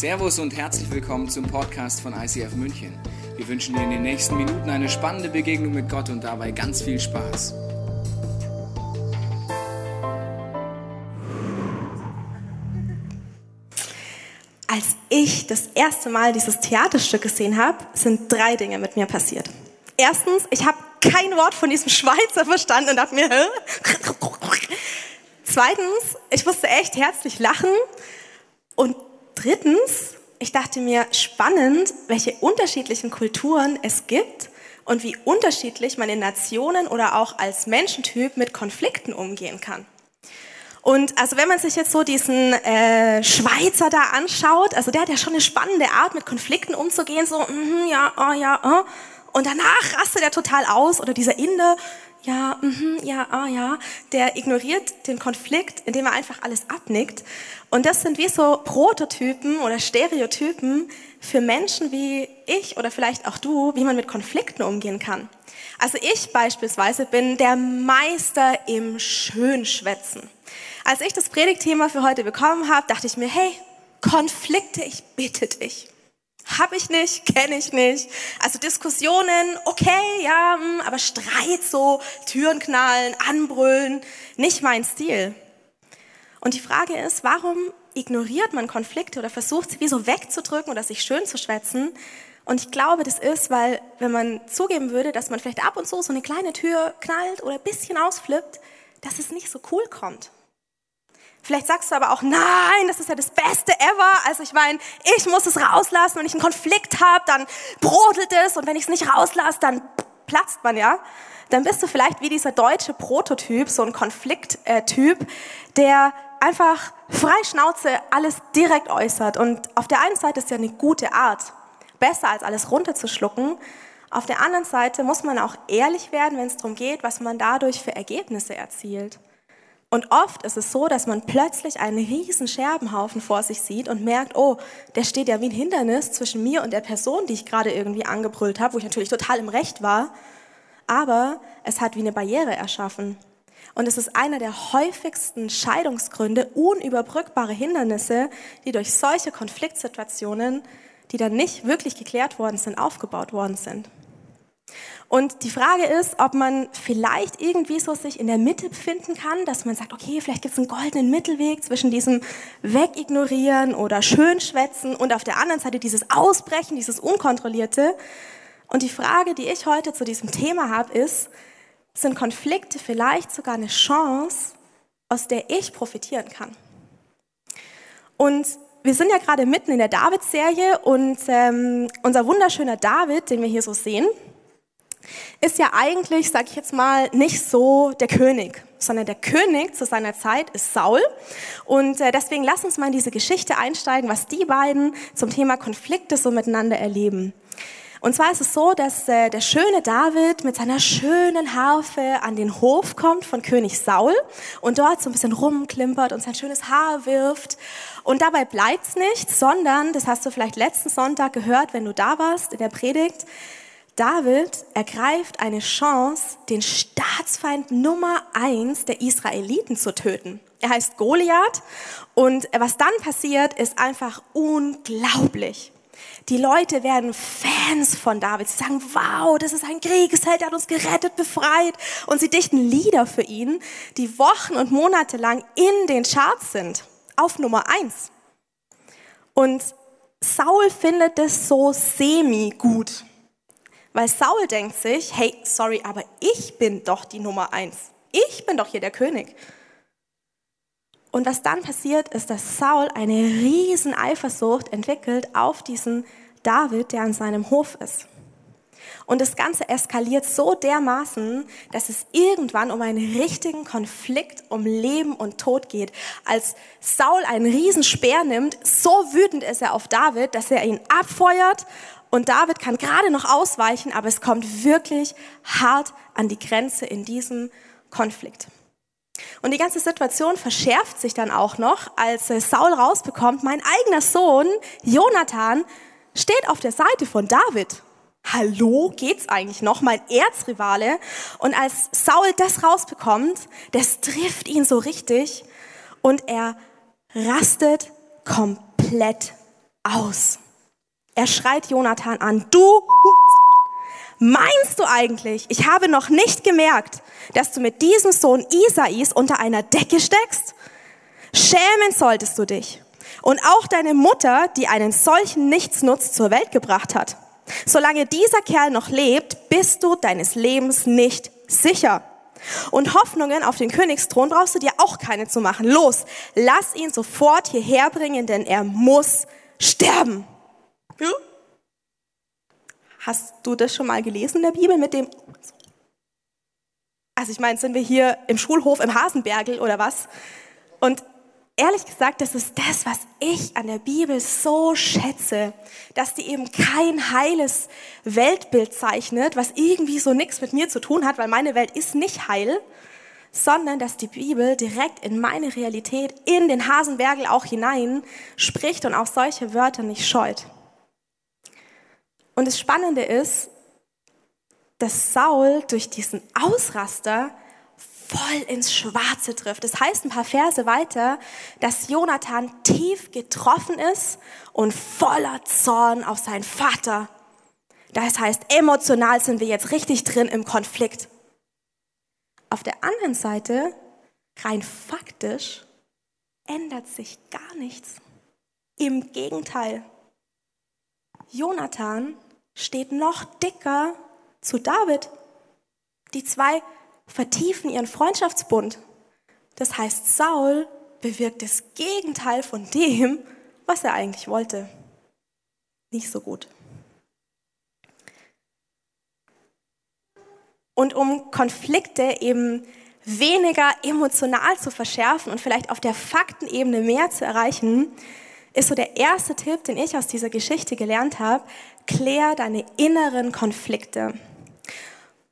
Servus und herzlich willkommen zum Podcast von ICF München. Wir wünschen dir in den nächsten Minuten eine spannende Begegnung mit Gott und dabei ganz viel Spaß. Als ich das erste Mal dieses Theaterstück gesehen habe, sind drei Dinge mit mir passiert. Erstens, ich habe kein Wort von diesem Schweizer verstanden und dachte mir, Hä? Zweitens, ich musste echt herzlich lachen. Und drittens, ich dachte mir, spannend, welche unterschiedlichen Kulturen es gibt und wie unterschiedlich man in Nationen oder auch als Menschentyp mit Konflikten umgehen kann. Und also wenn man sich jetzt so diesen äh, Schweizer da anschaut, also der hat ja schon eine spannende Art, mit Konflikten umzugehen, so, mm, ja, oh, ja, oh. Und danach rastet er total aus. Oder dieser Inder, ja, mhm, ja, ah, ja, der ignoriert den Konflikt, indem er einfach alles abnickt. Und das sind wie so Prototypen oder Stereotypen für Menschen wie ich oder vielleicht auch du, wie man mit Konflikten umgehen kann. Also ich beispielsweise bin der Meister im Schönschwätzen. Als ich das Predigtthema für heute bekommen habe, dachte ich mir, hey, Konflikte, ich bitte dich. Hab ich nicht, kenne ich nicht. Also Diskussionen, okay, ja, hm, aber Streit so, Türen knallen, anbrüllen, nicht mein Stil. Und die Frage ist, warum ignoriert man Konflikte oder versucht sie wie so wegzudrücken oder sich schön zu schwätzen? Und ich glaube, das ist, weil wenn man zugeben würde, dass man vielleicht ab und zu so eine kleine Tür knallt oder ein bisschen ausflippt, dass es nicht so cool kommt. Vielleicht sagst du aber auch, nein, das ist ja das Beste ever. Also ich meine, ich muss es rauslassen. Wenn ich einen Konflikt habe, dann brodelt es. Und wenn ich es nicht rauslasse, dann platzt man ja. Dann bist du vielleicht wie dieser deutsche Prototyp, so ein Konflikttyp, der einfach frei Schnauze alles direkt äußert. Und auf der einen Seite ist ja eine gute Art, besser als alles runterzuschlucken. Auf der anderen Seite muss man auch ehrlich werden, wenn es darum geht, was man dadurch für Ergebnisse erzielt. Und oft ist es so, dass man plötzlich einen riesen Scherbenhaufen vor sich sieht und merkt, oh, der steht ja wie ein Hindernis zwischen mir und der Person, die ich gerade irgendwie angebrüllt habe, wo ich natürlich total im Recht war. Aber es hat wie eine Barriere erschaffen. Und es ist einer der häufigsten Scheidungsgründe, unüberbrückbare Hindernisse, die durch solche Konfliktsituationen, die dann nicht wirklich geklärt worden sind, aufgebaut worden sind. Und die Frage ist, ob man vielleicht irgendwie so sich in der Mitte befinden kann, dass man sagt, okay, vielleicht gibt es einen goldenen Mittelweg zwischen diesem Wegignorieren oder Schönschwätzen und auf der anderen Seite dieses Ausbrechen, dieses Unkontrollierte. Und die Frage, die ich heute zu diesem Thema habe, ist, sind Konflikte vielleicht sogar eine Chance, aus der ich profitieren kann? Und wir sind ja gerade mitten in der David-Serie und ähm, unser wunderschöner David, den wir hier so sehen, ist ja eigentlich, sag ich jetzt mal, nicht so der König, sondern der König zu seiner Zeit ist Saul. Und äh, deswegen lass uns mal in diese Geschichte einsteigen, was die beiden zum Thema Konflikte so miteinander erleben. Und zwar ist es so, dass äh, der schöne David mit seiner schönen Harfe an den Hof kommt von König Saul und dort so ein bisschen rumklimpert und sein schönes Haar wirft. Und dabei bleibt's nicht, sondern, das hast du vielleicht letzten Sonntag gehört, wenn du da warst in der Predigt, David ergreift eine Chance, den Staatsfeind Nummer eins der Israeliten zu töten. Er heißt Goliath und was dann passiert, ist einfach unglaublich. Die Leute werden Fans von David. Sie sagen, wow, das ist ein Kriegsheld, der hat uns gerettet, befreit. Und sie dichten Lieder für ihn, die Wochen und Monate lang in den Charts sind. Auf Nummer eins. Und Saul findet es so semi gut. Weil Saul denkt sich, hey, sorry, aber ich bin doch die Nummer eins. Ich bin doch hier der König. Und was dann passiert, ist, dass Saul eine riesen Eifersucht entwickelt auf diesen David, der an seinem Hof ist. Und das Ganze eskaliert so dermaßen, dass es irgendwann um einen richtigen Konflikt um Leben und Tod geht. Als Saul einen riesen Speer nimmt, so wütend ist er auf David, dass er ihn abfeuert und David kann gerade noch ausweichen, aber es kommt wirklich hart an die Grenze in diesem Konflikt. Und die ganze Situation verschärft sich dann auch noch, als Saul rausbekommt, mein eigener Sohn, Jonathan, steht auf der Seite von David. Hallo, geht's eigentlich noch? Mein Erzrivale. Und als Saul das rausbekommt, das trifft ihn so richtig und er rastet komplett aus. Er schreit Jonathan an, du Meinst du eigentlich, ich habe noch nicht gemerkt, dass du mit diesem Sohn Isais unter einer Decke steckst? Schämen solltest du dich. Und auch deine Mutter, die einen solchen Nichtsnutz zur Welt gebracht hat. Solange dieser Kerl noch lebt, bist du deines Lebens nicht sicher. Und Hoffnungen auf den Königsthron brauchst du dir auch keine zu machen. Los, lass ihn sofort hierher bringen, denn er muss sterben. Ja? Hast du das schon mal gelesen in der Bibel mit dem? Also ich meine, sind wir hier im Schulhof im Hasenbergel oder was? Und ehrlich gesagt, das ist das, was ich an der Bibel so schätze, dass die eben kein heiles Weltbild zeichnet, was irgendwie so nichts mit mir zu tun hat, weil meine Welt ist nicht heil, sondern dass die Bibel direkt in meine Realität, in den Hasenbergel auch hinein spricht und auch solche Wörter nicht scheut. Und das Spannende ist, dass Saul durch diesen Ausraster voll ins Schwarze trifft. Das heißt ein paar Verse weiter, dass Jonathan tief getroffen ist und voller Zorn auf seinen Vater. Das heißt, emotional sind wir jetzt richtig drin im Konflikt. Auf der anderen Seite, rein faktisch, ändert sich gar nichts. Im Gegenteil. Jonathan steht noch dicker zu David. Die zwei vertiefen ihren Freundschaftsbund. Das heißt, Saul bewirkt das Gegenteil von dem, was er eigentlich wollte. Nicht so gut. Und um Konflikte eben weniger emotional zu verschärfen und vielleicht auf der Faktenebene mehr zu erreichen, ist so der erste Tipp, den ich aus dieser Geschichte gelernt habe, klär deine inneren Konflikte.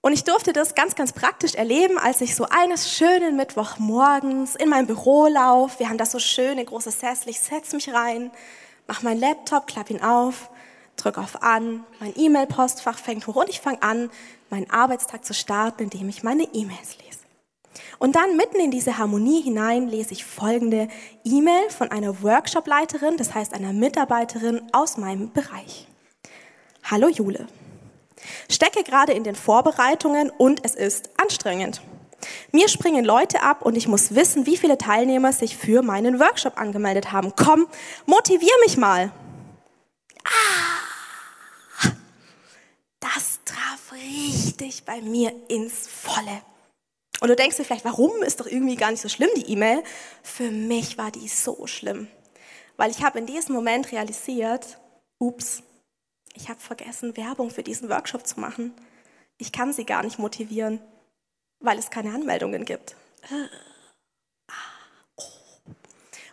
Und ich durfte das ganz, ganz praktisch erleben, als ich so eines schönen Mittwochmorgens in mein Büro laufe. Wir haben da so schöne große Sessel. Ich setze mich rein, mache meinen Laptop, klappe ihn auf, drücke auf An, mein E-Mail-Postfach fängt hoch und ich fange an, meinen Arbeitstag zu starten, indem ich meine E-Mails lese. Und dann mitten in diese Harmonie hinein lese ich folgende E-Mail von einer Workshop-Leiterin, das heißt einer Mitarbeiterin aus meinem Bereich. Hallo Jule. Stecke gerade in den Vorbereitungen und es ist anstrengend. Mir springen Leute ab und ich muss wissen, wie viele Teilnehmer sich für meinen Workshop angemeldet haben. Komm, motivier mich mal. Ah, das traf richtig bei mir ins Volle. Und du denkst dir vielleicht, warum ist doch irgendwie gar nicht so schlimm, die E-Mail? Für mich war die so schlimm. Weil ich habe in diesem Moment realisiert, ups, ich habe vergessen, Werbung für diesen Workshop zu machen. Ich kann sie gar nicht motivieren, weil es keine Anmeldungen gibt.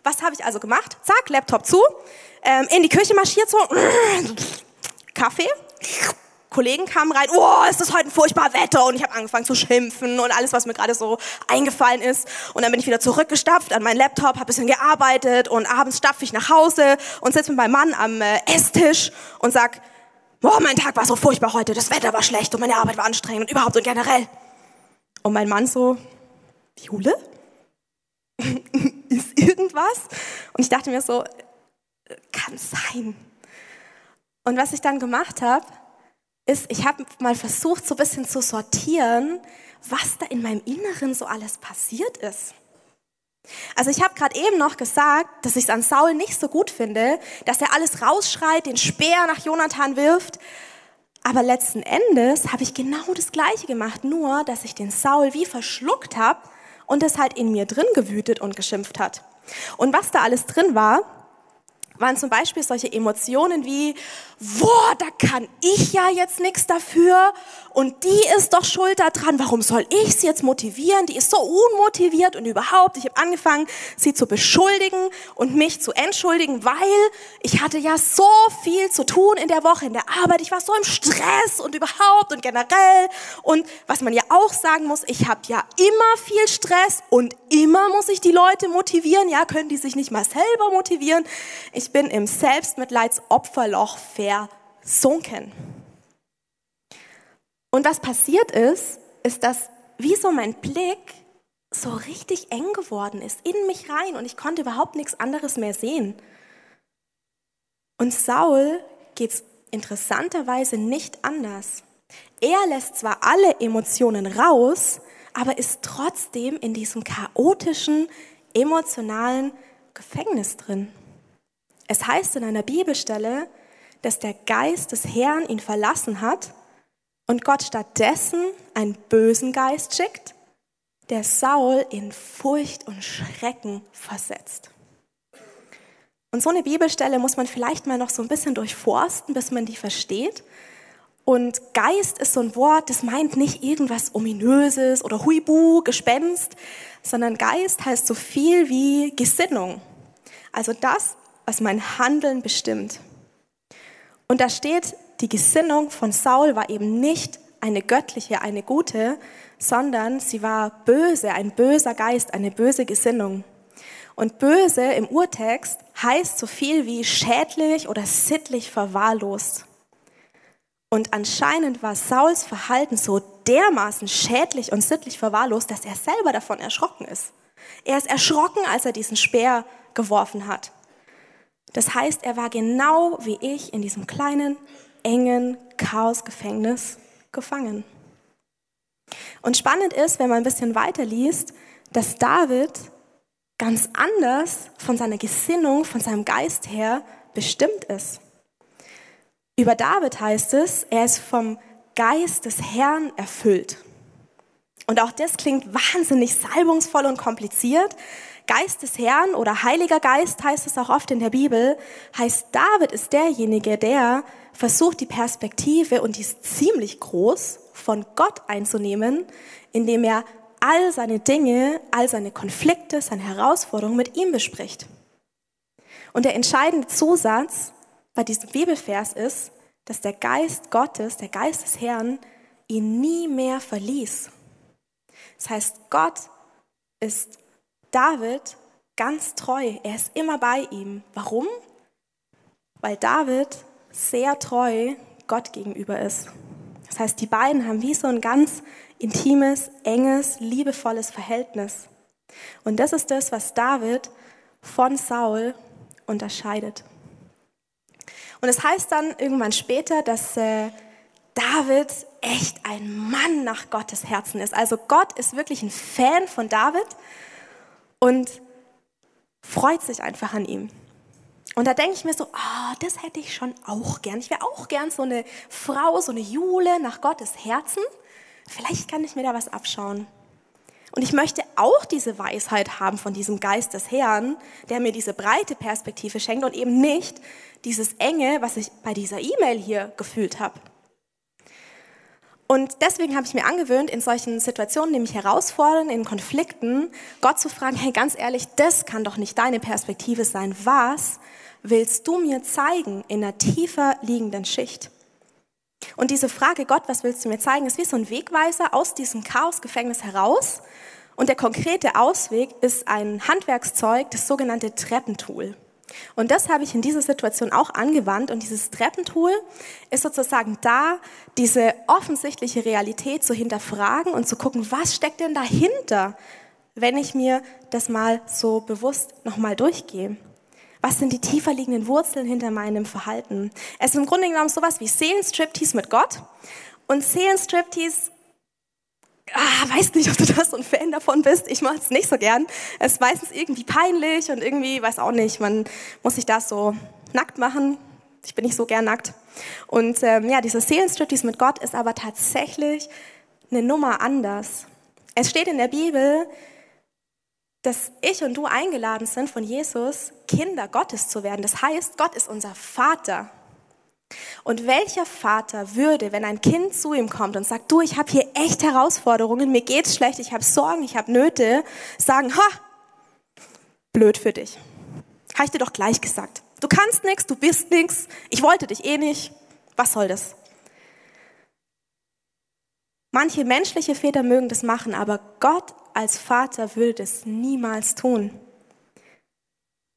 Was habe ich also gemacht? Zack, Laptop zu, ähm, in die Küche marschiert so, Kaffee, Kollegen kamen rein, oh, ist das heute ein furchtbares Wetter und ich habe angefangen zu schimpfen und alles, was mir gerade so eingefallen ist. Und dann bin ich wieder zurückgestapft an meinen Laptop, habe bisschen gearbeitet und abends stapfe ich nach Hause und sitze mit meinem Mann am äh, Esstisch und sag, oh, mein Tag war so furchtbar heute, das Wetter war schlecht und meine Arbeit war anstrengend und überhaupt und generell. Und mein Mann so, Jule? ist irgendwas? Und ich dachte mir so, kann sein. Und was ich dann gemacht habe, ist, ich habe mal versucht, so ein bisschen zu sortieren, was da in meinem Inneren so alles passiert ist. Also ich habe gerade eben noch gesagt, dass ich es an Saul nicht so gut finde, dass er alles rausschreit, den Speer nach Jonathan wirft. Aber letzten Endes habe ich genau das Gleiche gemacht, nur dass ich den Saul wie verschluckt habe und es halt in mir drin gewütet und geschimpft hat. Und was da alles drin war, waren zum Beispiel solche Emotionen wie, boah, da kann ich ja jetzt nichts dafür und die ist doch schuld daran, warum soll ich sie jetzt motivieren? Die ist so unmotiviert und überhaupt, ich habe angefangen, sie zu beschuldigen und mich zu entschuldigen, weil ich hatte ja so viel zu tun in der Woche, in der Arbeit, ich war so im Stress und überhaupt und generell und was man ja auch sagen muss, ich habe ja immer viel Stress und immer muss ich die Leute motivieren, ja, können die sich nicht mal selber motivieren? Ich bin im Selbstmitleidsopferloch versunken. Und was passiert ist, ist, dass wie so mein Blick so richtig eng geworden ist, in mich rein und ich konnte überhaupt nichts anderes mehr sehen. Und Saul geht es interessanterweise nicht anders. Er lässt zwar alle Emotionen raus, aber ist trotzdem in diesem chaotischen, emotionalen Gefängnis drin. Es heißt in einer Bibelstelle, dass der Geist des Herrn ihn verlassen hat und Gott stattdessen einen bösen Geist schickt, der Saul in Furcht und Schrecken versetzt. Und so eine Bibelstelle muss man vielleicht mal noch so ein bisschen durchforsten, bis man die versteht. Und Geist ist so ein Wort, das meint nicht irgendwas Ominöses oder Huibu, Gespenst, sondern Geist heißt so viel wie Gesinnung. Also das, was mein Handeln bestimmt. Und da steht, die Gesinnung von Saul war eben nicht eine göttliche, eine gute, sondern sie war böse, ein böser Geist, eine böse Gesinnung. Und böse im Urtext heißt so viel wie schädlich oder sittlich verwahrlost. Und anscheinend war Sauls Verhalten so dermaßen schädlich und sittlich verwahrlost, dass er selber davon erschrocken ist. Er ist erschrocken, als er diesen Speer geworfen hat. Das heißt, er war genau wie ich in diesem kleinen, engen Chaosgefängnis gefangen. Und spannend ist, wenn man ein bisschen weiter liest, dass David ganz anders von seiner Gesinnung, von seinem Geist her bestimmt ist. Über David heißt es, er ist vom Geist des Herrn erfüllt. Und auch das klingt wahnsinnig salbungsvoll und kompliziert. Geist des Herrn oder Heiliger Geist heißt es auch oft in der Bibel, heißt David ist derjenige, der versucht die Perspektive, und die ist ziemlich groß, von Gott einzunehmen, indem er all seine Dinge, all seine Konflikte, seine Herausforderungen mit ihm bespricht. Und der entscheidende Zusatz bei diesem Bibelvers ist, dass der Geist Gottes, der Geist des Herrn, ihn nie mehr verließ. Das heißt, Gott ist David ganz treu. Er ist immer bei ihm. Warum? Weil David sehr treu Gott gegenüber ist. Das heißt, die beiden haben wie so ein ganz intimes, enges, liebevolles Verhältnis. Und das ist das, was David von Saul unterscheidet. Und es heißt dann irgendwann später, dass äh, David echt ein Mann nach Gottes Herzen ist. Also Gott ist wirklich ein Fan von David und freut sich einfach an ihm. Und da denke ich mir so, ah, oh, das hätte ich schon auch gern. Ich wäre auch gern so eine Frau, so eine Jule nach Gottes Herzen. Vielleicht kann ich mir da was abschauen. Und ich möchte auch diese Weisheit haben von diesem Geist des Herrn, der mir diese breite Perspektive schenkt und eben nicht dieses enge, was ich bei dieser E-Mail hier gefühlt habe. Und deswegen habe ich mir angewöhnt, in solchen Situationen, mich herausfordern, in Konflikten, Gott zu fragen, hey, ganz ehrlich, das kann doch nicht deine Perspektive sein. Was willst du mir zeigen in einer tiefer liegenden Schicht? Und diese Frage, Gott, was willst du mir zeigen, ist wie so ein Wegweiser aus diesem Chaosgefängnis heraus. Und der konkrete Ausweg ist ein Handwerkszeug, das sogenannte Treppentool. Und das habe ich in dieser Situation auch angewandt. Und dieses Treppentool ist sozusagen da, diese offensichtliche Realität zu hinterfragen und zu gucken, was steckt denn dahinter, wenn ich mir das mal so bewusst nochmal durchgehe. Was sind die tiefer liegenden Wurzeln hinter meinem Verhalten? Es ist im Grunde genommen sowas wie Seelenstriptease mit Gott. Und Seelenstriptease ah, weiß nicht, ob du da so ein Fan davon bist. Ich mache es nicht so gern. Es ist meistens irgendwie peinlich und irgendwie, weiß auch nicht, man muss sich das so nackt machen. Ich bin nicht so gern nackt. Und ähm, ja, dieser Seelenstriptease mit Gott ist aber tatsächlich eine Nummer anders. Es steht in der Bibel, dass ich und du eingeladen sind von Jesus, Kinder Gottes zu werden. Das heißt, Gott ist unser Vater. Und welcher Vater würde, wenn ein Kind zu ihm kommt und sagt, du, ich habe hier echt Herausforderungen, mir geht's schlecht, ich habe Sorgen, ich habe Nöte, sagen, ha, blöd für dich. Habe ich dir doch gleich gesagt. Du kannst nichts, du bist nichts, ich wollte dich eh nicht. Was soll das? Manche menschliche Väter mögen das machen, aber Gott als Vater würde das niemals tun.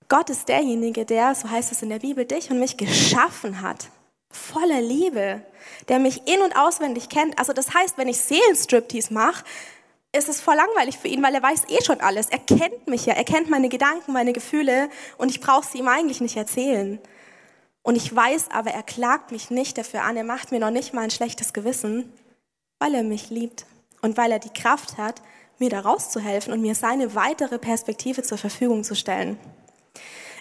Gott ist derjenige, der, so heißt es in der Bibel, dich und mich geschaffen hat voller Liebe, der mich in- und auswendig kennt. Also das heißt, wenn ich Seelenstriptease mache, ist es voll langweilig für ihn, weil er weiß eh schon alles. Er kennt mich ja, er kennt meine Gedanken, meine Gefühle und ich brauche sie ihm eigentlich nicht erzählen. Und ich weiß aber, er klagt mich nicht dafür an, er macht mir noch nicht mal ein schlechtes Gewissen, weil er mich liebt und weil er die Kraft hat, mir da rauszuhelfen und mir seine weitere Perspektive zur Verfügung zu stellen.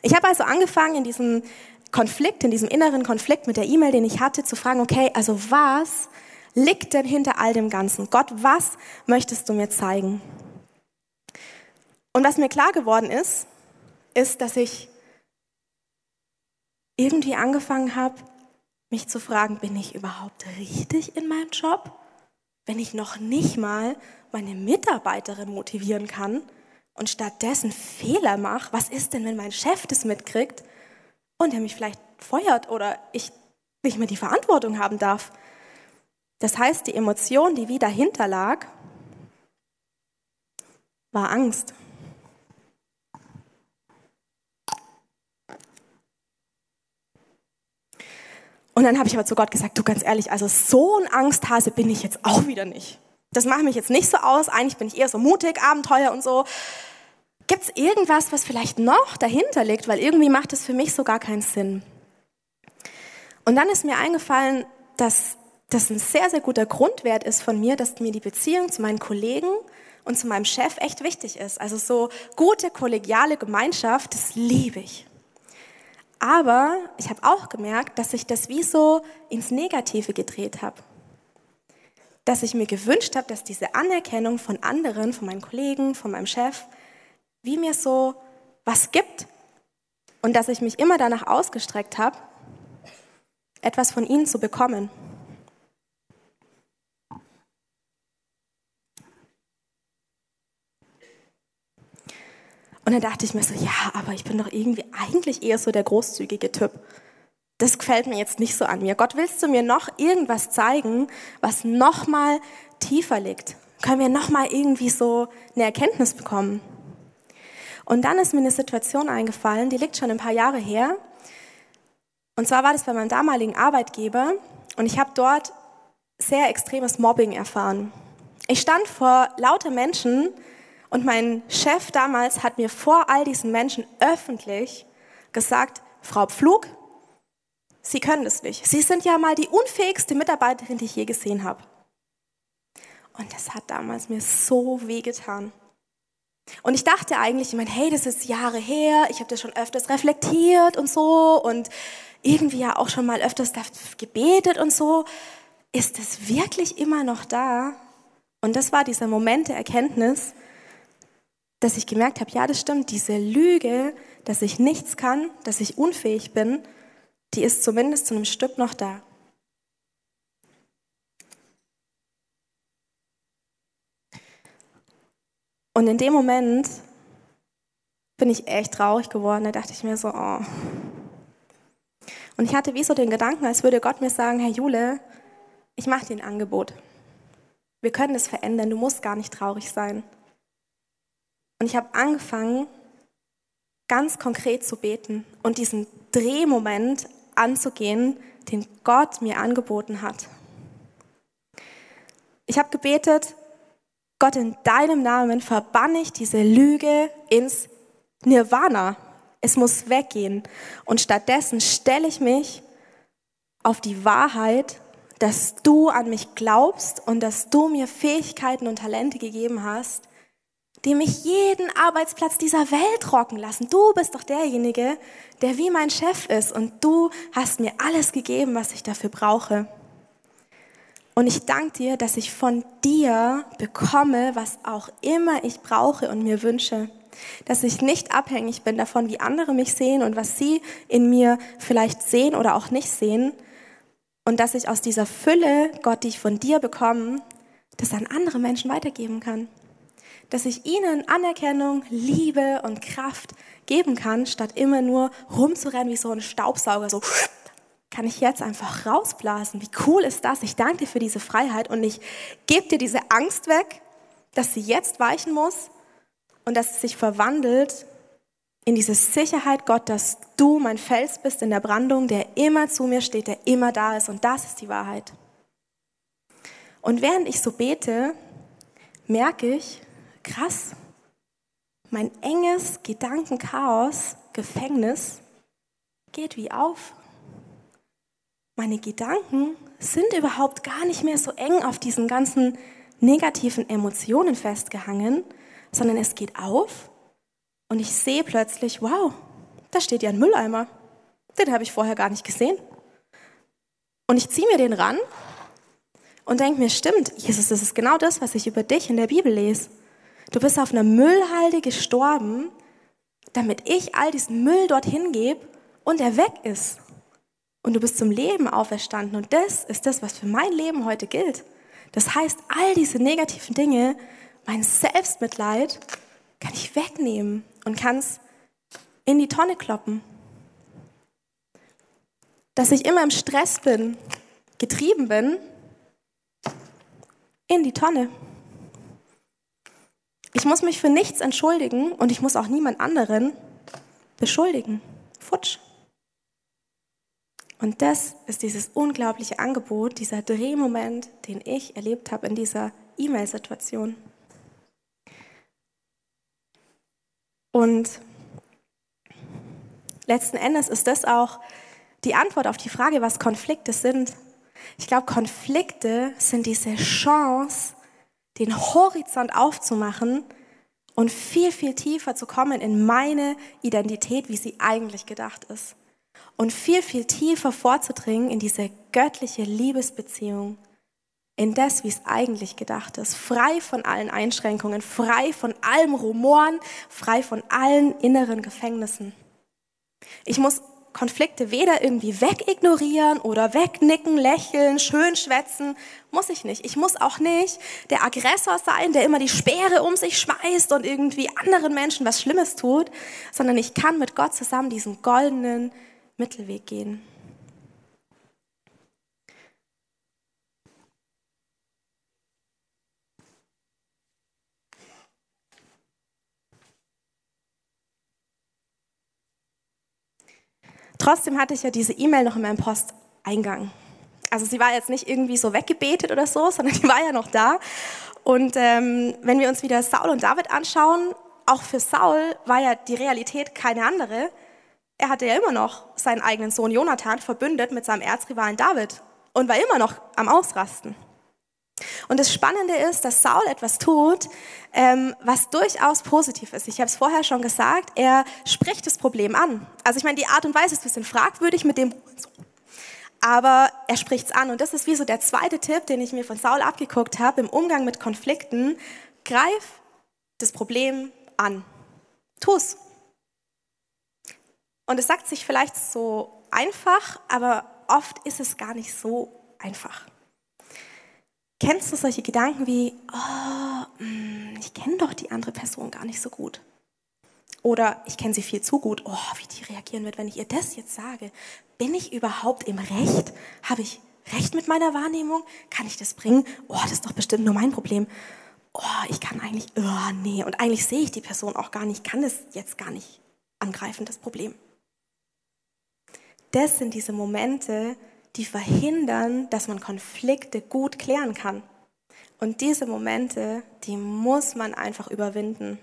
Ich habe also angefangen, in diesem Konflikt, in diesem inneren Konflikt mit der E-Mail, den ich hatte, zu fragen, okay, also was liegt denn hinter all dem Ganzen? Gott, was möchtest du mir zeigen? Und was mir klar geworden ist, ist, dass ich irgendwie angefangen habe, mich zu fragen, bin ich überhaupt richtig in meinem Job? Wenn ich noch nicht mal meine Mitarbeiterin motivieren kann und stattdessen Fehler mache, was ist denn, wenn mein Chef das mitkriegt und er mich vielleicht feuert oder ich nicht mehr die Verantwortung haben darf? Das heißt, die Emotion, die wie dahinter lag, war Angst. Und dann habe ich aber zu Gott gesagt, du ganz ehrlich, also so ein Angsthase bin ich jetzt auch wieder nicht. Das macht mich jetzt nicht so aus. Eigentlich bin ich eher so mutig, Abenteuer und so. Gibt es irgendwas, was vielleicht noch dahinter liegt? Weil irgendwie macht es für mich so gar keinen Sinn. Und dann ist mir eingefallen, dass das ein sehr, sehr guter Grundwert ist von mir, dass mir die Beziehung zu meinen Kollegen und zu meinem Chef echt wichtig ist. Also so gute kollegiale Gemeinschaft, das liebe ich. Aber ich habe auch gemerkt, dass ich das wie so ins Negative gedreht habe. Dass ich mir gewünscht habe, dass diese Anerkennung von anderen, von meinen Kollegen, von meinem Chef, wie mir so was gibt. Und dass ich mich immer danach ausgestreckt habe, etwas von ihnen zu bekommen. Und dann dachte ich mir so, ja, aber ich bin doch irgendwie eigentlich eher so der großzügige Typ. Das gefällt mir jetzt nicht so an mir. Gott, willst du mir noch irgendwas zeigen, was noch mal tiefer liegt? Können wir noch mal irgendwie so eine Erkenntnis bekommen? Und dann ist mir eine Situation eingefallen, die liegt schon ein paar Jahre her. Und zwar war das bei meinem damaligen Arbeitgeber und ich habe dort sehr extremes Mobbing erfahren. Ich stand vor lauter Menschen, und mein Chef damals hat mir vor all diesen Menschen öffentlich gesagt, Frau Pflug, Sie können das nicht. Sie sind ja mal die unfähigste Mitarbeiterin, die ich je gesehen habe. Und das hat damals mir so wehgetan. Und ich dachte eigentlich, ich meine, hey, das ist Jahre her, ich habe das schon öfters reflektiert und so und irgendwie ja auch schon mal öfters gebetet und so. Ist es wirklich immer noch da? Und das war dieser Moment der Erkenntnis, dass ich gemerkt habe, ja, das stimmt, diese Lüge, dass ich nichts kann, dass ich unfähig bin, die ist zumindest zu einem Stück noch da. Und in dem Moment bin ich echt traurig geworden. Da dachte ich mir so, oh. Und ich hatte wie so den Gedanken, als würde Gott mir sagen, Herr Jule, ich mache dir ein Angebot. Wir können das verändern, du musst gar nicht traurig sein. Und ich habe angefangen, ganz konkret zu beten und diesen Drehmoment anzugehen, den Gott mir angeboten hat. Ich habe gebetet, Gott, in deinem Namen verbanne ich diese Lüge ins Nirvana. Es muss weggehen. Und stattdessen stelle ich mich auf die Wahrheit, dass du an mich glaubst und dass du mir Fähigkeiten und Talente gegeben hast, die mich jeden Arbeitsplatz dieser Welt rocken lassen. Du bist doch derjenige, der wie mein Chef ist und du hast mir alles gegeben, was ich dafür brauche. Und ich danke dir, dass ich von dir bekomme, was auch immer ich brauche und mir wünsche. Dass ich nicht abhängig bin davon, wie andere mich sehen und was sie in mir vielleicht sehen oder auch nicht sehen. Und dass ich aus dieser Fülle, Gott, die ich von dir bekomme, das an andere Menschen weitergeben kann dass ich ihnen Anerkennung, Liebe und Kraft geben kann, statt immer nur rumzurennen wie so ein Staubsauger, so kann ich jetzt einfach rausblasen. Wie cool ist das? Ich danke dir für diese Freiheit und ich gebe dir diese Angst weg, dass sie jetzt weichen muss und dass sie sich verwandelt in diese Sicherheit, Gott, dass du mein Fels bist in der Brandung, der immer zu mir steht, der immer da ist und das ist die Wahrheit. Und während ich so bete, merke ich, krass, mein enges Gedankenchaos, Gefängnis geht wie auf. Meine Gedanken sind überhaupt gar nicht mehr so eng auf diesen ganzen negativen Emotionen festgehangen, sondern es geht auf und ich sehe plötzlich, wow, da steht ja ein Mülleimer. Den habe ich vorher gar nicht gesehen. Und ich ziehe mir den ran und denke mir, stimmt, Jesus, das ist genau das, was ich über dich in der Bibel lese. Du bist auf einer Müllhalde gestorben, damit ich all diesen Müll dorthin gebe und er weg ist. Und du bist zum Leben auferstanden. Und das ist das, was für mein Leben heute gilt. Das heißt, all diese negativen Dinge, mein Selbstmitleid, kann ich wegnehmen und kann es in die Tonne kloppen. Dass ich immer im Stress bin, getrieben bin, in die Tonne. Ich muss mich für nichts entschuldigen und ich muss auch niemand anderen beschuldigen. Futsch. Und das ist dieses unglaubliche Angebot, dieser Drehmoment, den ich erlebt habe in dieser E-Mail-Situation. Und letzten Endes ist das auch die Antwort auf die Frage, was Konflikte sind. Ich glaube, Konflikte sind diese Chance, den Horizont aufzumachen und viel, viel tiefer zu kommen in meine Identität, wie sie eigentlich gedacht ist. Und viel, viel tiefer vorzudringen in diese göttliche Liebesbeziehung, in das, wie es eigentlich gedacht ist. Frei von allen Einschränkungen, frei von allem Rumoren, frei von allen inneren Gefängnissen. Ich muss Konflikte weder irgendwie wegignorieren oder wegnicken, lächeln, schön schwätzen. Muss ich nicht. Ich muss auch nicht der Aggressor sein, der immer die Speere um sich schmeißt und irgendwie anderen Menschen was Schlimmes tut, sondern ich kann mit Gott zusammen diesen goldenen Mittelweg gehen. Trotzdem hatte ich ja diese E-Mail noch in meinem Posteingang. Also sie war jetzt nicht irgendwie so weggebetet oder so, sondern die war ja noch da. Und ähm, wenn wir uns wieder Saul und David anschauen, auch für Saul war ja die Realität keine andere. Er hatte ja immer noch seinen eigenen Sohn Jonathan verbündet mit seinem Erzrivalen David und war immer noch am Ausrasten. Und das Spannende ist, dass Saul etwas tut, ähm, was durchaus positiv ist. Ich habe es vorher schon gesagt, er spricht das Problem an. Also ich meine, die Art und Weise ist ein bisschen fragwürdig mit dem, aber er spricht es an. Und das ist wie so der zweite Tipp, den ich mir von Saul abgeguckt habe im Umgang mit Konflikten. Greif das Problem an. Tu's. Und es sagt sich vielleicht so einfach, aber oft ist es gar nicht so einfach. Kennst du solche Gedanken wie, oh, mm, ich kenne doch die andere Person gar nicht so gut? Oder ich kenne sie viel zu gut, oh, wie die reagieren wird, wenn ich ihr das jetzt sage. Bin ich überhaupt im Recht? Habe ich Recht mit meiner Wahrnehmung? Kann ich das bringen? Oh, das ist doch bestimmt nur mein Problem. Oh, ich kann eigentlich, oh, nee. Und eigentlich sehe ich die Person auch gar nicht, kann das jetzt gar nicht angreifen, das Problem. Das sind diese Momente, die verhindern, dass man Konflikte gut klären kann. Und diese Momente, die muss man einfach überwinden.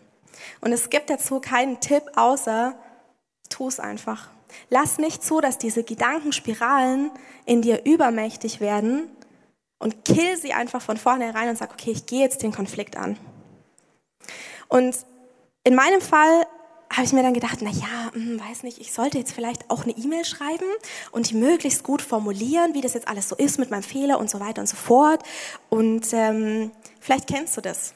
Und es gibt dazu keinen Tipp, außer tu es einfach. Lass nicht zu, dass diese Gedankenspiralen in dir übermächtig werden und kill sie einfach von vornherein und sag, okay, ich gehe jetzt den Konflikt an. Und in meinem Fall habe ich mir dann gedacht, na ja, hm, weiß nicht, ich sollte jetzt vielleicht auch eine E-Mail schreiben und die möglichst gut formulieren, wie das jetzt alles so ist mit meinem Fehler und so weiter und so fort. Und ähm, vielleicht kennst du das,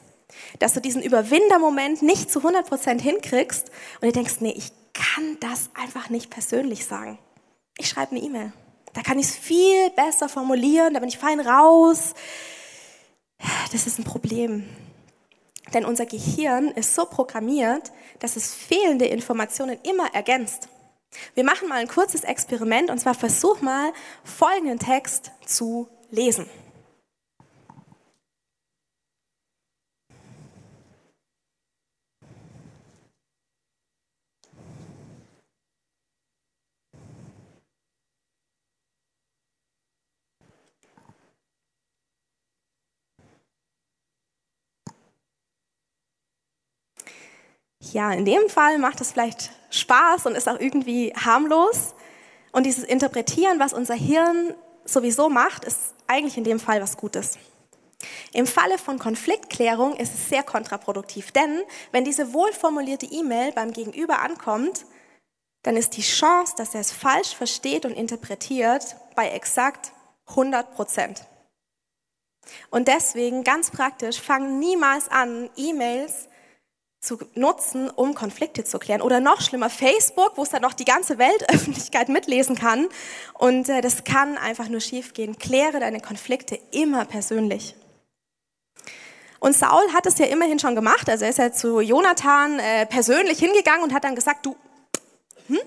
dass du diesen Überwindermoment nicht zu 100 Prozent hinkriegst und du denkst, nee, ich kann das einfach nicht persönlich sagen. Ich schreibe eine E-Mail. Da kann ich es viel besser formulieren, da bin ich fein raus. Das ist ein Problem. Denn unser Gehirn ist so programmiert, dass es fehlende Informationen immer ergänzt. Wir machen mal ein kurzes Experiment und zwar versuch mal folgenden Text zu lesen. Ja, in dem Fall macht es vielleicht Spaß und ist auch irgendwie harmlos. Und dieses Interpretieren, was unser Hirn sowieso macht, ist eigentlich in dem Fall was Gutes. Im Falle von Konfliktklärung ist es sehr kontraproduktiv, denn wenn diese wohlformulierte E-Mail beim Gegenüber ankommt, dann ist die Chance, dass er es falsch versteht und interpretiert, bei exakt 100 Prozent. Und deswegen ganz praktisch, fang niemals an, E-Mails zu nutzen, um Konflikte zu klären. Oder noch schlimmer, Facebook, wo es dann noch die ganze Weltöffentlichkeit mitlesen kann. Und äh, das kann einfach nur schiefgehen. Kläre deine Konflikte immer persönlich. Und Saul hat es ja immerhin schon gemacht. Also er ist ja zu Jonathan äh, persönlich hingegangen und hat dann gesagt, du, hm?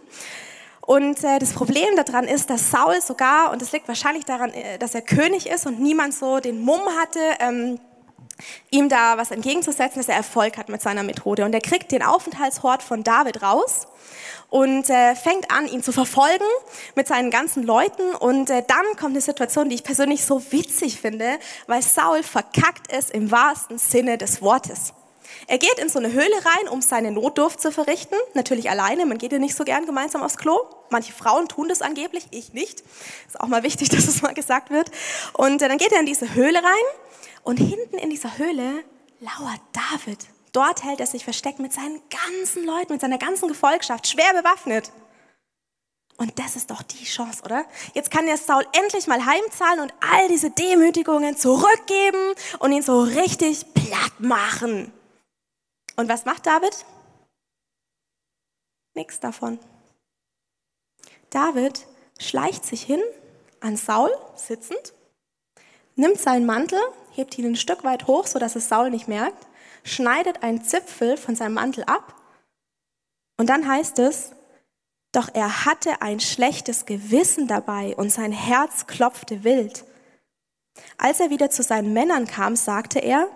Und äh, das Problem daran ist, dass Saul sogar, und das liegt wahrscheinlich daran, äh, dass er König ist und niemand so den Mumm hatte, ähm, ihm da was entgegenzusetzen, dass er Erfolg hat mit seiner Methode. Und er kriegt den Aufenthaltshort von David raus und äh, fängt an, ihn zu verfolgen mit seinen ganzen Leuten. Und äh, dann kommt eine Situation, die ich persönlich so witzig finde, weil Saul verkackt es im wahrsten Sinne des Wortes. Er geht in so eine Höhle rein, um seine Notdurft zu verrichten. Natürlich alleine, man geht ja nicht so gern gemeinsam aufs Klo. Manche Frauen tun das angeblich, ich nicht. Ist auch mal wichtig, dass es mal gesagt wird. Und äh, dann geht er in diese Höhle rein und hinten in dieser Höhle lauert David. Dort hält er sich versteckt mit seinen ganzen Leuten, mit seiner ganzen Gefolgschaft, schwer bewaffnet. Und das ist doch die Chance, oder? Jetzt kann der Saul endlich mal heimzahlen und all diese Demütigungen zurückgeben und ihn so richtig platt machen. Und was macht David? Nichts davon. David schleicht sich hin an Saul sitzend, nimmt seinen Mantel hebt ihn ein Stück weit hoch, sodass es Saul nicht merkt, schneidet einen Zipfel von seinem Mantel ab und dann heißt es, doch er hatte ein schlechtes Gewissen dabei und sein Herz klopfte wild. Als er wieder zu seinen Männern kam, sagte er,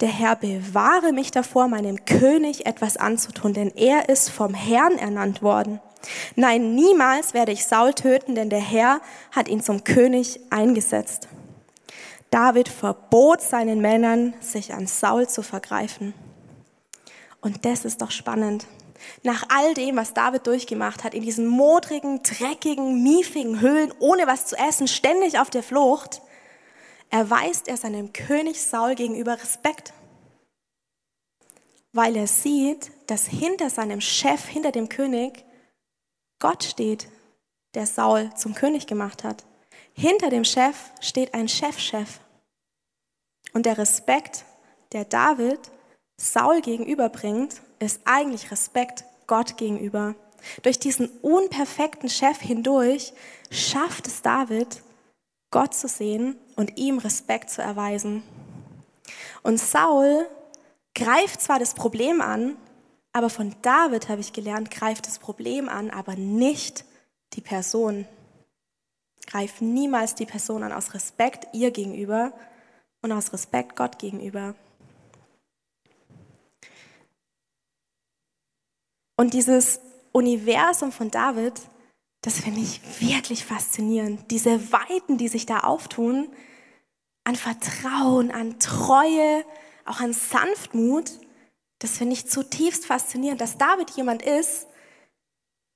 der Herr bewahre mich davor, meinem König etwas anzutun, denn er ist vom Herrn ernannt worden. Nein, niemals werde ich Saul töten, denn der Herr hat ihn zum König eingesetzt. David verbot seinen Männern, sich an Saul zu vergreifen. Und das ist doch spannend. Nach all dem, was David durchgemacht hat, in diesen modrigen, dreckigen, miefigen Höhlen, ohne was zu essen, ständig auf der Flucht, erweist er seinem König Saul gegenüber Respekt. Weil er sieht, dass hinter seinem Chef, hinter dem König, Gott steht, der Saul zum König gemacht hat. Hinter dem Chef steht ein Chefchef. Und der Respekt, der David Saul gegenüberbringt, ist eigentlich Respekt Gott gegenüber. Durch diesen unperfekten Chef hindurch schafft es David, Gott zu sehen und ihm Respekt zu erweisen. Und Saul greift zwar das Problem an, aber von David habe ich gelernt, greift das Problem an, aber nicht die Person. Greif niemals die Person an aus Respekt ihr gegenüber, und aus Respekt Gott gegenüber. Und dieses Universum von David, das finde ich wirklich faszinierend. Diese Weiten, die sich da auftun, an Vertrauen, an Treue, auch an Sanftmut, das finde ich zutiefst faszinierend, dass David jemand ist,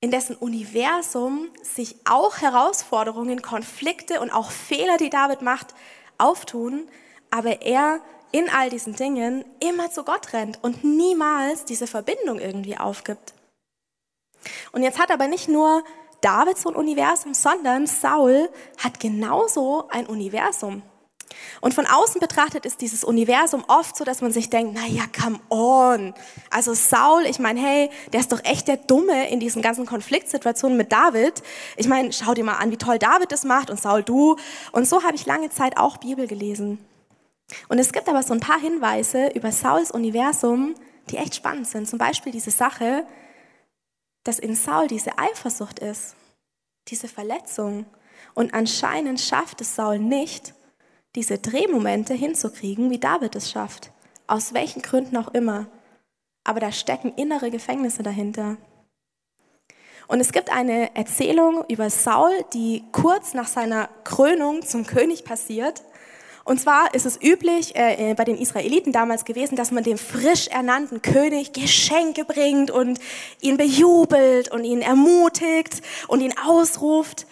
in dessen Universum sich auch Herausforderungen, Konflikte und auch Fehler, die David macht, auftun, aber er in all diesen Dingen immer zu Gott rennt und niemals diese Verbindung irgendwie aufgibt. Und jetzt hat aber nicht nur David so ein Universum, sondern Saul hat genauso ein Universum. Und von außen betrachtet ist dieses Universum oft so, dass man sich denkt, na ja, come on. Also Saul, ich meine, hey, der ist doch echt der Dumme in diesen ganzen Konfliktsituationen mit David. Ich meine, schau dir mal an, wie toll David das macht und Saul du. Und so habe ich lange Zeit auch Bibel gelesen. Und es gibt aber so ein paar Hinweise über Sauls Universum, die echt spannend sind. Zum Beispiel diese Sache, dass in Saul diese Eifersucht ist, diese Verletzung. Und anscheinend schafft es Saul nicht, diese Drehmomente hinzukriegen, wie David es schafft. Aus welchen Gründen auch immer. Aber da stecken innere Gefängnisse dahinter. Und es gibt eine Erzählung über Saul, die kurz nach seiner Krönung zum König passiert. Und zwar ist es üblich äh, äh, bei den Israeliten damals gewesen, dass man dem frisch ernannten König Geschenke bringt und ihn bejubelt und ihn ermutigt und ihn ausruft.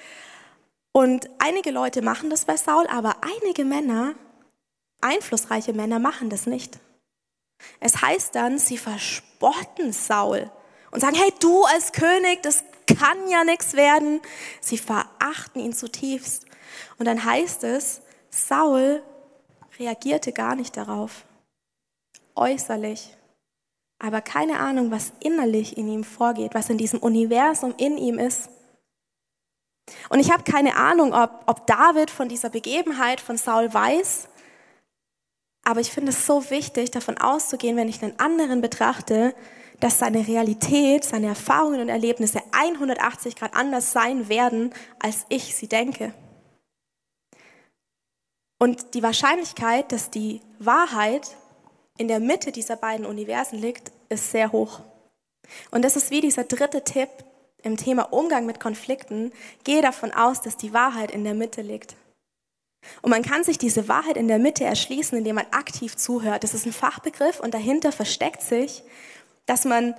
Und einige Leute machen das bei Saul, aber einige Männer, einflussreiche Männer, machen das nicht. Es heißt dann, sie verspotten Saul und sagen, hey, du als König, das kann ja nichts werden. Sie verachten ihn zutiefst. Und dann heißt es, Saul reagierte gar nicht darauf. Äußerlich. Aber keine Ahnung, was innerlich in ihm vorgeht, was in diesem Universum in ihm ist. Und ich habe keine Ahnung, ob, ob David von dieser Begebenheit von Saul weiß. Aber ich finde es so wichtig, davon auszugehen, wenn ich einen anderen betrachte, dass seine Realität, seine Erfahrungen und Erlebnisse 180 Grad anders sein werden, als ich sie denke. Und die Wahrscheinlichkeit, dass die Wahrheit in der Mitte dieser beiden Universen liegt, ist sehr hoch. Und das ist wie dieser dritte Tipp im Thema Umgang mit Konflikten. Gehe davon aus, dass die Wahrheit in der Mitte liegt. Und man kann sich diese Wahrheit in der Mitte erschließen, indem man aktiv zuhört. Das ist ein Fachbegriff und dahinter versteckt sich, dass man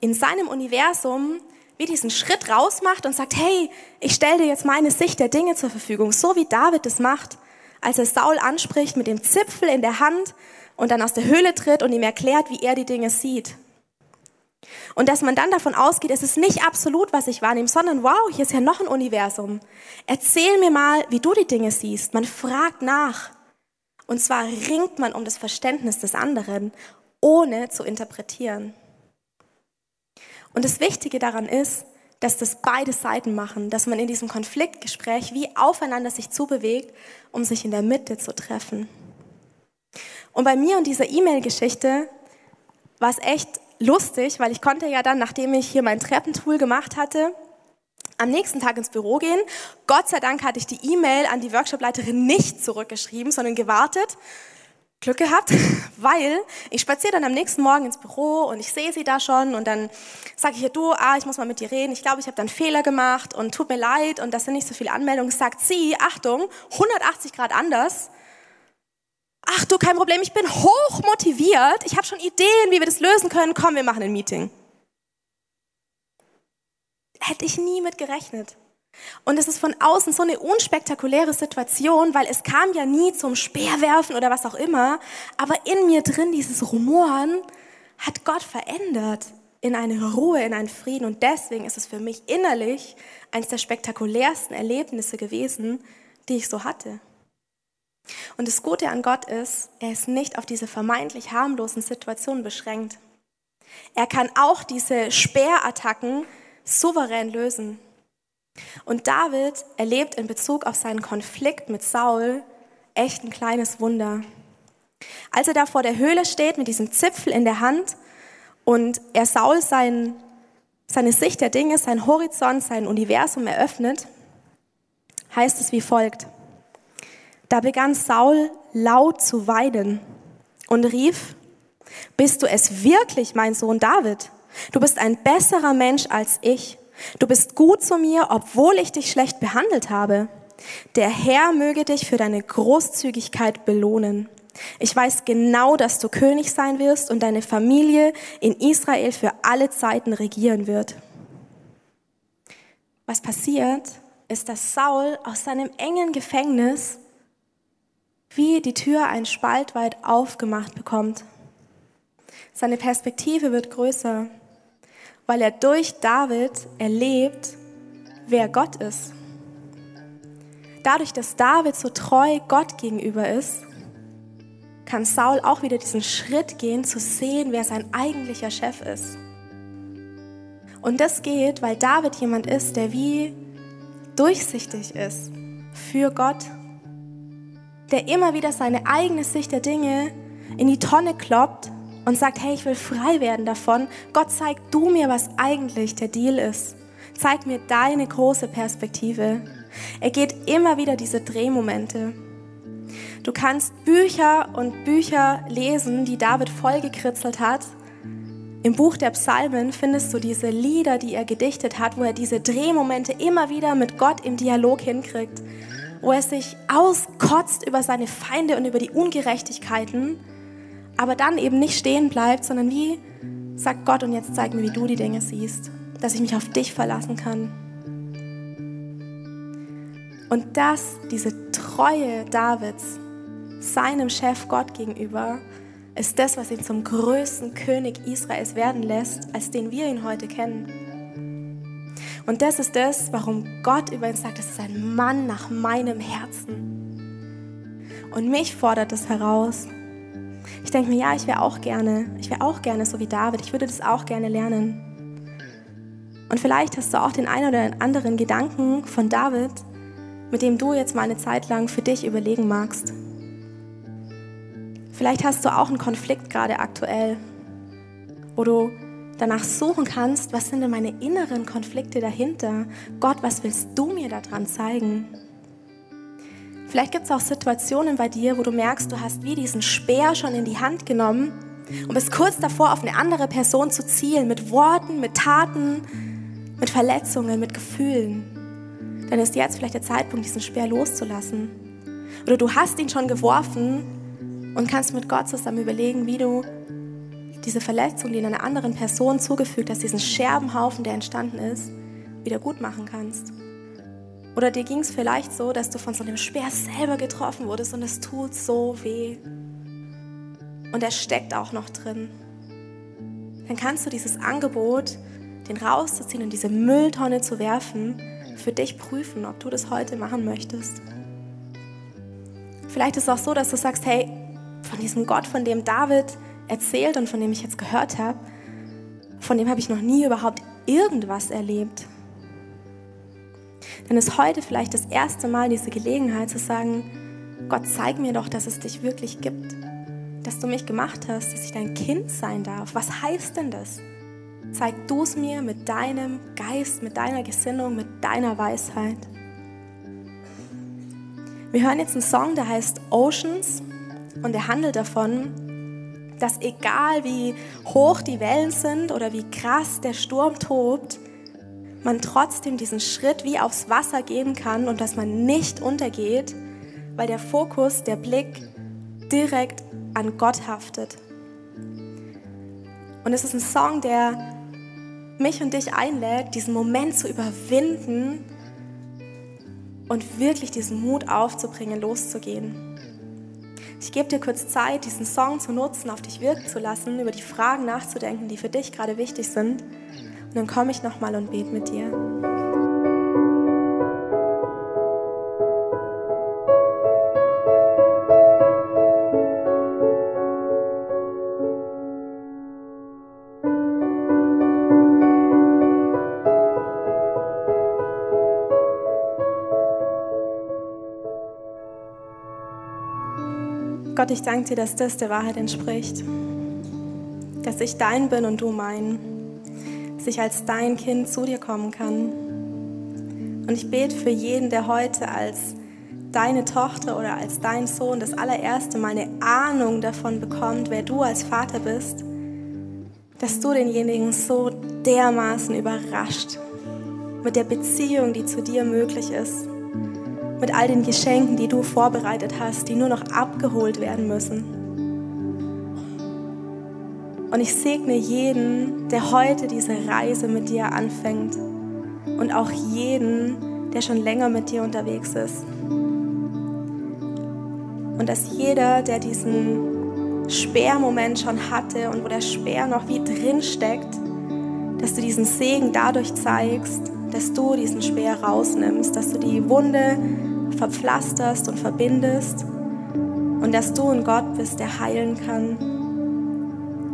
in seinem Universum wie diesen Schritt rausmacht und sagt, hey, ich stelle dir jetzt meine Sicht der Dinge zur Verfügung, so wie David es macht, als er Saul anspricht mit dem Zipfel in der Hand und dann aus der Höhle tritt und ihm erklärt, wie er die Dinge sieht. Und dass man dann davon ausgeht, es ist nicht absolut, was ich wahrnehme, sondern wow, hier ist ja noch ein Universum. Erzähl mir mal, wie du die Dinge siehst. Man fragt nach. Und zwar ringt man um das Verständnis des anderen, ohne zu interpretieren. Und das Wichtige daran ist, dass das beide Seiten machen, dass man in diesem Konfliktgespräch wie aufeinander sich zubewegt, um sich in der Mitte zu treffen. Und bei mir und dieser E-Mail-Geschichte war es echt lustig, weil ich konnte ja dann, nachdem ich hier mein Treppentool gemacht hatte, am nächsten Tag ins Büro gehen. Gott sei Dank hatte ich die E-Mail an die Workshopleiterin nicht zurückgeschrieben, sondern gewartet. Glück gehabt, weil ich spaziere dann am nächsten Morgen ins Büro und ich sehe sie da schon und dann sage ich ihr, du, ah, ich muss mal mit dir reden. Ich glaube, ich habe dann Fehler gemacht und tut mir leid und das sind nicht so viele Anmeldungen. Sagt sie, Achtung, 180 Grad anders. Ach du, kein Problem, ich bin hoch motiviert. Ich habe schon Ideen, wie wir das lösen können. Komm, wir machen ein Meeting. Hätte ich nie mit gerechnet. Und es ist von außen so eine unspektakuläre Situation, weil es kam ja nie zum Speerwerfen oder was auch immer. Aber in mir drin dieses Rumoren hat Gott verändert in eine Ruhe, in einen Frieden. Und deswegen ist es für mich innerlich eines der spektakulärsten Erlebnisse gewesen, die ich so hatte. Und das Gute an Gott ist, er ist nicht auf diese vermeintlich harmlosen Situationen beschränkt. Er kann auch diese Speerattacken souverän lösen. Und David erlebt in Bezug auf seinen Konflikt mit Saul echt ein kleines Wunder. Als er da vor der Höhle steht mit diesem Zipfel in der Hand und er Saul sein, seine Sicht der Dinge, sein Horizont, sein Universum eröffnet, heißt es wie folgt. Da begann Saul laut zu weinen und rief, bist du es wirklich, mein Sohn David? Du bist ein besserer Mensch als ich. Du bist gut zu mir, obwohl ich dich schlecht behandelt habe. Der Herr möge dich für deine Großzügigkeit belohnen. Ich weiß genau, dass du König sein wirst und deine Familie in Israel für alle Zeiten regieren wird. Was passiert, ist, dass Saul aus seinem engen Gefängnis wie die Tür einen Spalt weit aufgemacht bekommt. Seine Perspektive wird größer, weil er durch David erlebt, wer Gott ist. Dadurch, dass David so treu Gott gegenüber ist, kann Saul auch wieder diesen Schritt gehen, zu sehen, wer sein eigentlicher Chef ist. Und das geht, weil David jemand ist, der wie durchsichtig ist für Gott der immer wieder seine eigene Sicht der Dinge in die Tonne kloppt und sagt, hey, ich will frei werden davon. Gott, zeig du mir, was eigentlich der Deal ist. Zeig mir deine große Perspektive. Er geht immer wieder diese Drehmomente. Du kannst Bücher und Bücher lesen, die David vollgekritzelt hat. Im Buch der Psalmen findest du diese Lieder, die er gedichtet hat, wo er diese Drehmomente immer wieder mit Gott im Dialog hinkriegt wo er sich auskotzt über seine Feinde und über die Ungerechtigkeiten, aber dann eben nicht stehen bleibt, sondern wie sagt Gott, und jetzt zeig mir, wie du die Dinge siehst, dass ich mich auf dich verlassen kann. Und das, diese Treue Davids, seinem Chef Gott gegenüber, ist das, was ihn zum größten König Israels werden lässt, als den wir ihn heute kennen. Und das ist das, warum Gott über ihn sagt, das ist ein Mann nach meinem Herzen. Und mich fordert es heraus. Ich denke mir, ja, ich wäre auch gerne, ich wäre auch gerne so wie David, ich würde das auch gerne lernen. Und vielleicht hast du auch den einen oder anderen Gedanken von David, mit dem du jetzt mal eine Zeit lang für dich überlegen magst. Vielleicht hast du auch einen Konflikt gerade aktuell, wo du danach suchen kannst, was sind denn meine inneren Konflikte dahinter? Gott, was willst du mir daran zeigen? Vielleicht gibt es auch Situationen bei dir, wo du merkst, du hast wie diesen Speer schon in die Hand genommen und bist kurz davor, auf eine andere Person zu zielen, mit Worten, mit Taten, mit Verletzungen, mit Gefühlen. Dann ist jetzt vielleicht der Zeitpunkt, diesen Speer loszulassen. Oder du hast ihn schon geworfen und kannst mit Gott zusammen überlegen, wie du diese Verletzung, die in einer anderen Person zugefügt hast, diesen Scherbenhaufen, der entstanden ist, wieder gut machen kannst. Oder dir ging es vielleicht so, dass du von so einem Speer selber getroffen wurdest und es tut so weh. Und er steckt auch noch drin. Dann kannst du dieses Angebot, den rauszuziehen und diese Mülltonne zu werfen, für dich prüfen, ob du das heute machen möchtest. Vielleicht ist es auch so, dass du sagst, hey, von diesem Gott, von dem David erzählt und von dem ich jetzt gehört habe, von dem habe ich noch nie überhaupt irgendwas erlebt. Dann ist heute vielleicht das erste Mal diese Gelegenheit zu sagen, Gott, zeig mir doch, dass es dich wirklich gibt, dass du mich gemacht hast, dass ich dein Kind sein darf. Was heißt denn das? Zeig du es mir mit deinem Geist, mit deiner Gesinnung, mit deiner Weisheit. Wir hören jetzt einen Song, der heißt Oceans und er handelt davon, dass egal wie hoch die Wellen sind oder wie krass der Sturm tobt, man trotzdem diesen Schritt wie aufs Wasser gehen kann und dass man nicht untergeht, weil der Fokus, der Blick direkt an Gott haftet. Und es ist ein Song, der mich und dich einlädt, diesen Moment zu überwinden und wirklich diesen Mut aufzubringen, loszugehen. Ich gebe dir kurz Zeit, diesen Song zu nutzen, auf dich wirken zu lassen, über die Fragen nachzudenken, die für dich gerade wichtig sind. Dann komme ich nochmal und bete mit dir. Gott, ich danke dir, dass das der Wahrheit entspricht. Dass ich dein bin und du mein. Dass ich als dein Kind zu dir kommen kann. Und ich bete für jeden, der heute als deine Tochter oder als dein Sohn das allererste Mal eine Ahnung davon bekommt, wer du als Vater bist, dass du denjenigen so dermaßen überrascht mit der Beziehung, die zu dir möglich ist mit all den Geschenken, die du vorbereitet hast, die nur noch abgeholt werden müssen. Und ich segne jeden, der heute diese Reise mit dir anfängt und auch jeden, der schon länger mit dir unterwegs ist. Und dass jeder, der diesen Sperrmoment schon hatte und wo der Speer noch wie drin steckt, dass du diesen Segen dadurch zeigst, dass du diesen Speer rausnimmst, dass du die Wunde verpflasterst und verbindest und dass du ein Gott bist, der heilen kann,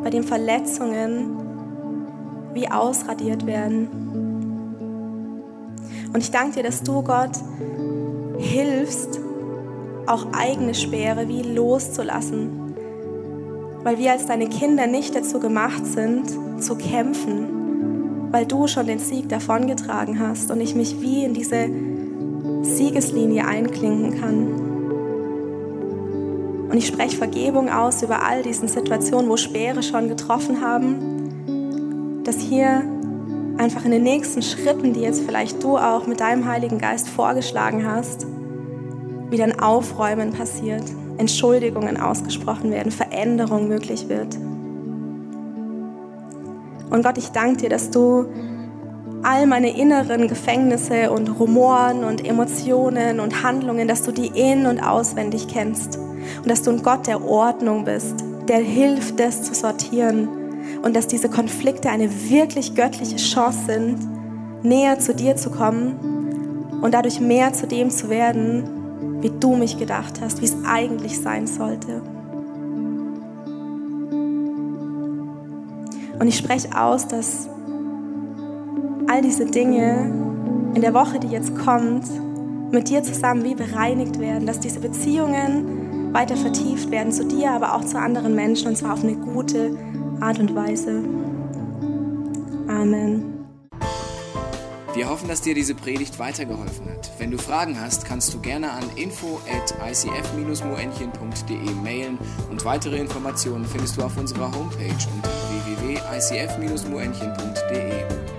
bei dem Verletzungen wie ausradiert werden. Und ich danke dir, dass du Gott hilfst, auch eigene Speere wie loszulassen, weil wir als deine Kinder nicht dazu gemacht sind, zu kämpfen, weil du schon den Sieg davongetragen hast und ich mich wie in diese Siegeslinie einklinken kann. Und ich spreche Vergebung aus über all diesen Situationen, wo Speere schon getroffen haben, dass hier einfach in den nächsten Schritten, die jetzt vielleicht du auch mit deinem Heiligen Geist vorgeschlagen hast, wieder ein Aufräumen passiert, Entschuldigungen ausgesprochen werden, Veränderung möglich wird. Und Gott, ich danke dir, dass du all meine inneren Gefängnisse und Rumoren und Emotionen und Handlungen, dass du die in- und auswendig kennst und dass du ein Gott der Ordnung bist, der hilft, das zu sortieren und dass diese Konflikte eine wirklich göttliche Chance sind, näher zu dir zu kommen und dadurch mehr zu dem zu werden, wie du mich gedacht hast, wie es eigentlich sein sollte. Und ich spreche aus, dass all diese Dinge in der Woche, die jetzt kommt, mit dir zusammen wie bereinigt werden, dass diese Beziehungen weiter vertieft werden zu dir, aber auch zu anderen Menschen und zwar auf eine gute Art und Weise. Amen. Wir hoffen, dass dir diese Predigt weitergeholfen hat. Wenn du Fragen hast, kannst du gerne an info at icf-moenchen.de mailen und weitere Informationen findest du auf unserer Homepage unter www.icf-moenchen.de.